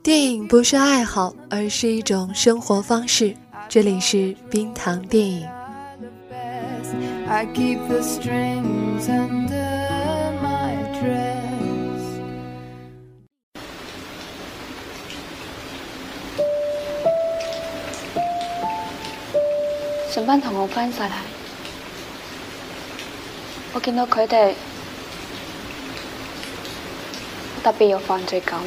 电影不是爱好，而是一种生活方式。这里是冰糖电影。成班同学翻晒嚟，我见到佢哋特别有犯罪感。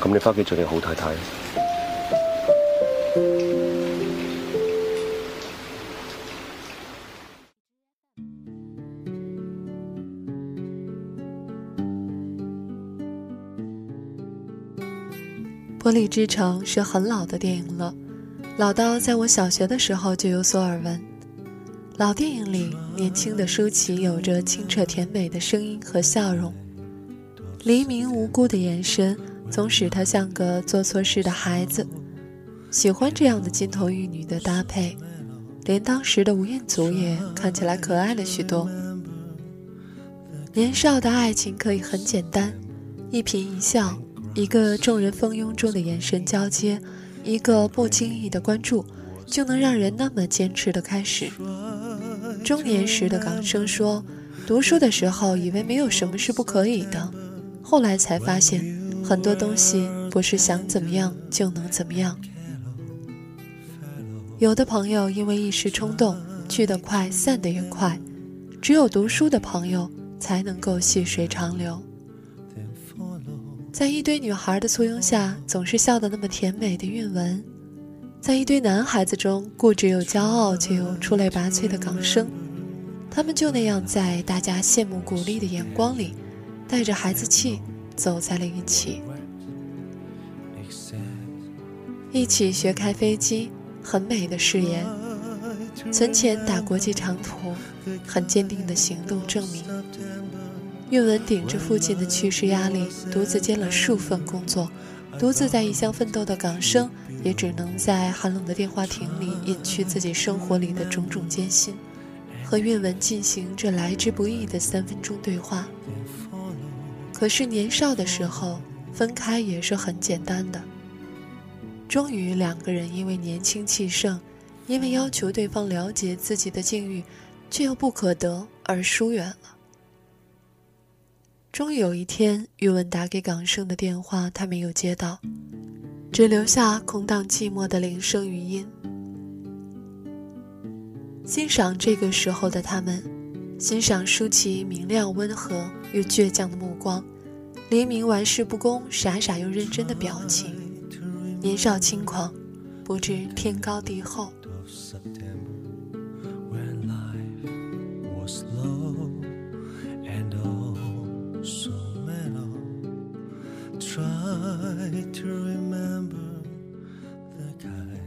咁你翻屋企做你好太太。《玻璃之城》是很老的电影了，老到在我小学的时候就有所耳闻。老电影里，年轻的舒淇有着清澈甜美的声音和笑容，黎明无辜的眼神总使她像个做错事的孩子。喜欢这样的金童玉女的搭配，连当时的吴彦祖也看起来可爱了许多。年少的爱情可以很简单，一颦一笑。一个众人蜂拥中的眼神交接，一个不经意的关注，就能让人那么坚持的开始。中年时的港生说：“读书的时候以为没有什么是不可以的，后来才发现，很多东西不是想怎么样就能怎么样。有的朋友因为一时冲动，去得快，散得也快；只有读书的朋友才能够细水长流。”在一堆女孩的簇拥下，总是笑得那么甜美的韵文；在一堆男孩子中，固执又骄傲却又出类拔萃的港生，他们就那样在大家羡慕鼓励的眼光里，带着孩子气走在了一起。一起学开飞机，很美的誓言；存钱打国际长途，很坚定的行动证明。韵文顶着父亲的去世压力，独自兼了数份工作，独自在异乡奋斗的港生，也只能在寒冷的电话亭里隐去自己生活里的种种艰辛，和韵文进行这来之不易的三分钟对话。可是年少的时候，分开也是很简单的。终于，两个人因为年轻气盛，因为要求对方了解自己的境遇，却又不可得而疏远了。终于有一天，韵文打给港生的电话，他没有接到，只留下空荡寂寞的铃声语音。欣赏这个时候的他们，欣赏舒淇明亮温和又倔强的目光，黎明玩世不恭、傻傻又认真的表情，年少轻狂，不知天高地厚。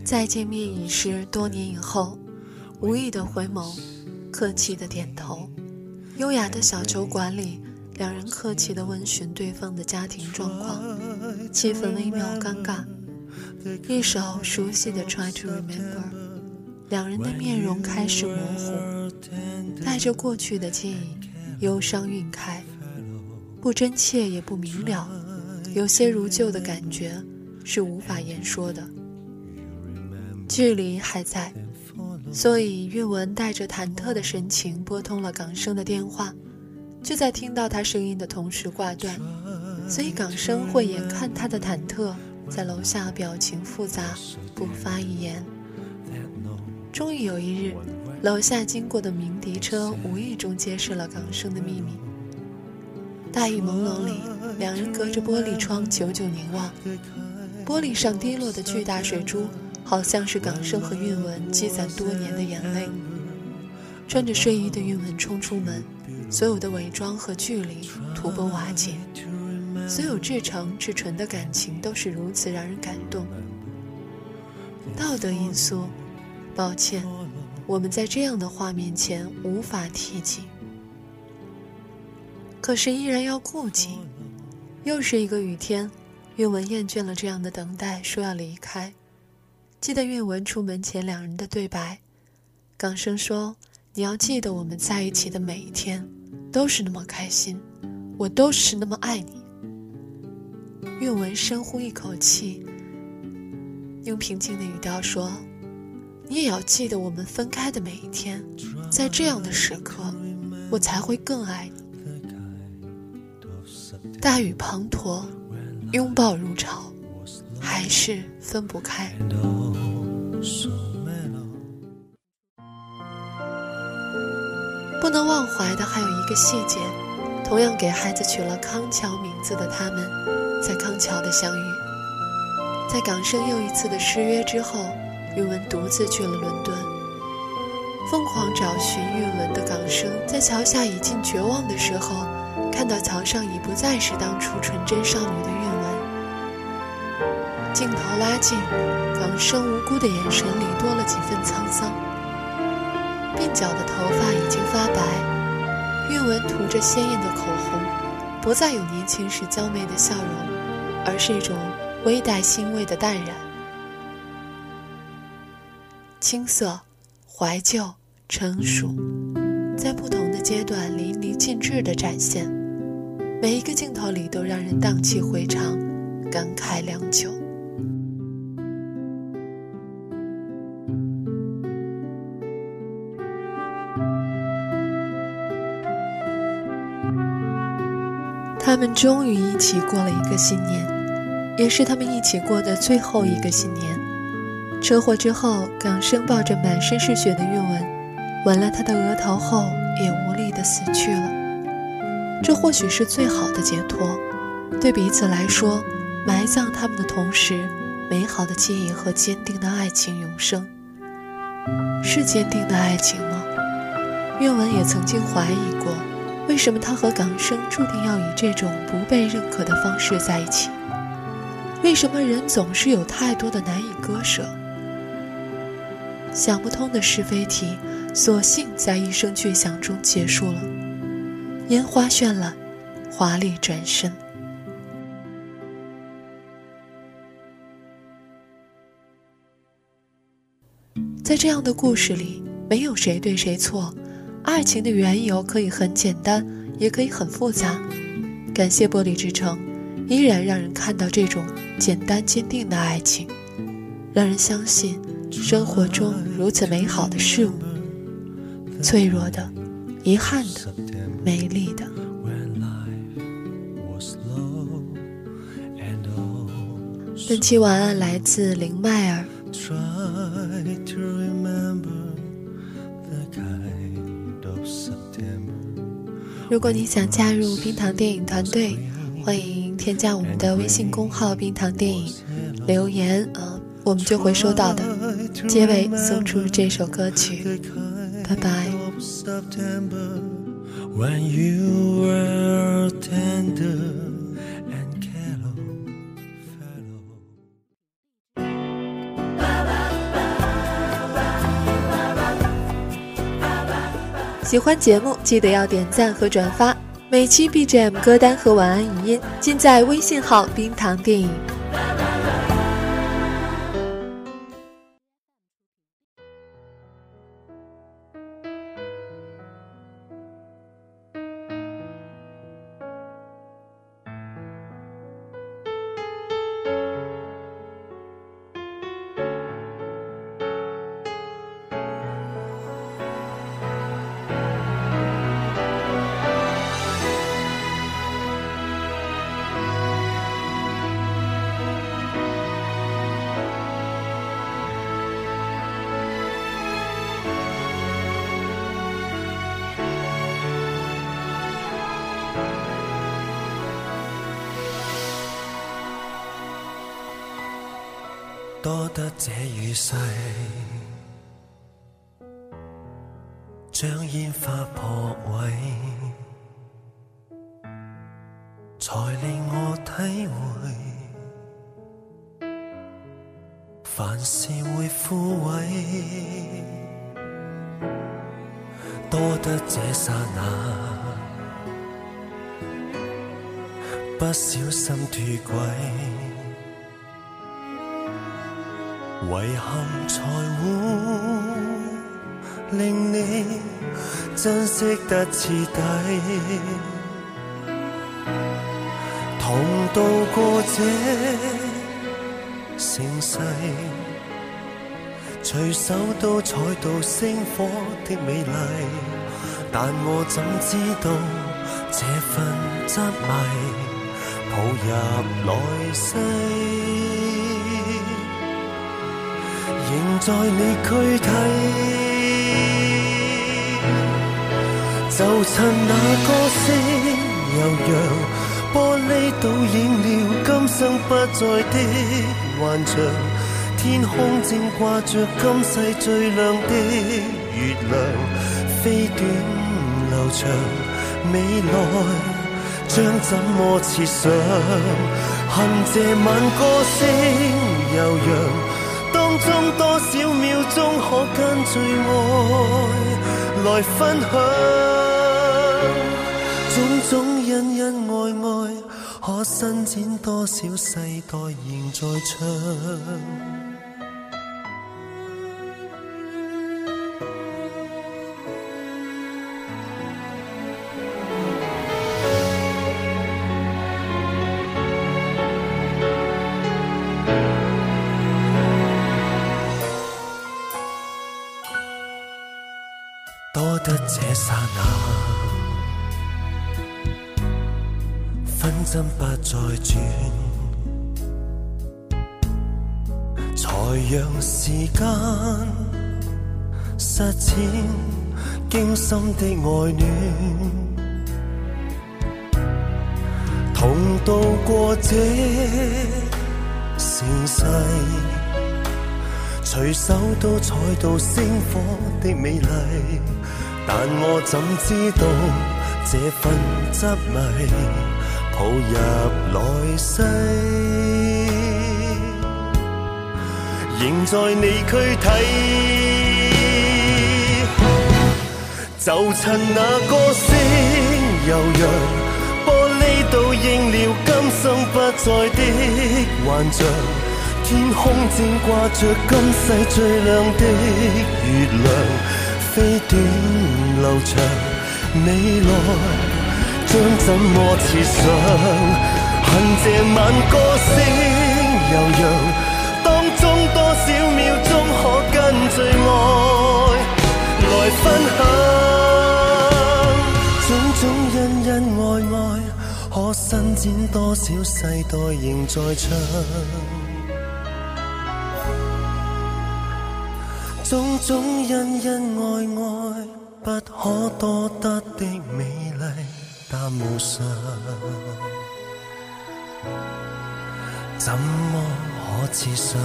再见面已是多年以后，无意的回眸，客气的点头。优雅的小酒馆里，两人客气的问询对方的家庭状况，气氛微妙尴尬。一首熟悉的《Try to Remember》，两人的面容开始模糊，带着过去的记忆，忧伤晕开，不真切也不明了。有些如旧的感觉，是无法言说的。距离还在，所以韵文带着忐忑的神情拨通了港生的电话，就在听到他声音的同时挂断。所以港生会眼看他的忐忑，在楼下表情复杂，不发一言。终于有一日，楼下经过的鸣笛车无意中揭示了港生的秘密。大雨朦胧里，两人隔着玻璃窗久久凝望，玻璃上滴落的巨大水珠，好像是港生和韵文积攒多年的眼泪。穿着睡衣的韵文冲出门，所有的伪装和距离土崩瓦解，所有至诚至纯的感情都是如此让人感动。道德因素，抱歉，我们在这样的画面前无法提及。可是依然要顾及。又是一个雨天，韵文厌倦了这样的等待，说要离开。记得韵文出门前两人的对白，港生说：“你要记得我们在一起的每一天，都是那么开心，我都是那么爱你。”韵文深呼一口气，用平静的语调说：“你也要记得我们分开的每一天，在这样的时刻，我才会更爱你。”大雨滂沱，拥抱如潮，还是分不开。不能忘怀的还有一个细节，同样给孩子取了康桥名字的他们，在康桥的相遇。在港生又一次的失约之后，韵文独自去了伦敦。疯狂找寻韵文的港生，在桥下已近绝望的时候。看到桥上已不再是当初纯真少女的韵文，镜头拉近，港生无辜的眼神里多了几分沧桑。鬓角的头发已经发白，韵文涂着鲜艳的口红，不再有年轻时娇媚的笑容，而是一种微带欣慰的淡然。青涩、怀旧、成熟，在不同的阶段淋漓尽致地展现。每一个镜头里都让人荡气回肠，感慨良久。他们终于一起过了一个新年，也是他们一起过的最后一个新年。车祸之后，港生抱着满身是血的韵文，吻了他的额头后，也无力的死去了。这或许是最好的解脱，对彼此来说，埋葬他们的同时，美好的记忆和坚定的爱情永生。是坚定的爱情吗？韵文也曾经怀疑过，为什么他和港生注定要以这种不被认可的方式在一起？为什么人总是有太多的难以割舍？想不通的是非题，索性在一声巨响中结束了。烟花绚烂，华丽转身。在这样的故事里，没有谁对谁错，爱情的缘由可以很简单，也可以很复杂。感谢玻璃之城，依然让人看到这种简单坚定的爱情，让人相信生活中如此美好的事物。脆弱的，遗憾的。美丽的。本期晚安来自林麦尔。如果你想加入冰糖电影团队，欢迎添加我们的微信公号“冰糖电影”，留言啊，我们就会收到的。结尾送出这首歌曲，拜拜。When you were tender and callow fellow 喜欢节目记得要点赞和转发每期 bgm 歌单和晚安语音尽在微信号冰糖电影多得这雨势，将烟花破毁，才令我体会，凡事会枯萎。多得这刹那，不小心脱轨。遗憾才会令你珍惜得彻底，同渡过这盛世，随手都采到星火的美丽，但我怎知道这份执迷抱入来世。仍在你躯体，就趁那歌声悠扬，玻璃倒映了今生不再的幻象。天空正挂着今世最亮的月亮，飞短流长，未来将怎么设想？恨这晚歌声悠扬。当中多少秒钟可跟最爱来分享？种种恩恩爱爱，可伸展多少世代仍在唱。这刹那，分针不再转，才让时间实践惊心的爱恋，同渡过这盛世，随手都采到星火的美丽。但我怎知道这份执迷抱入来世，仍在你躯体。就趁那歌声悠扬，玻璃倒映了今生不再的幻象。天空正挂着今世最亮的月亮。飞短流长，未来将怎么设想？恨这晚歌声悠扬，当中多少秒钟可跟最爱来分享？种种恩恩爱爱，可伸展多少世代仍在唱？种种恩恩爱爱，不可多得的美丽，但无常，怎么可设想？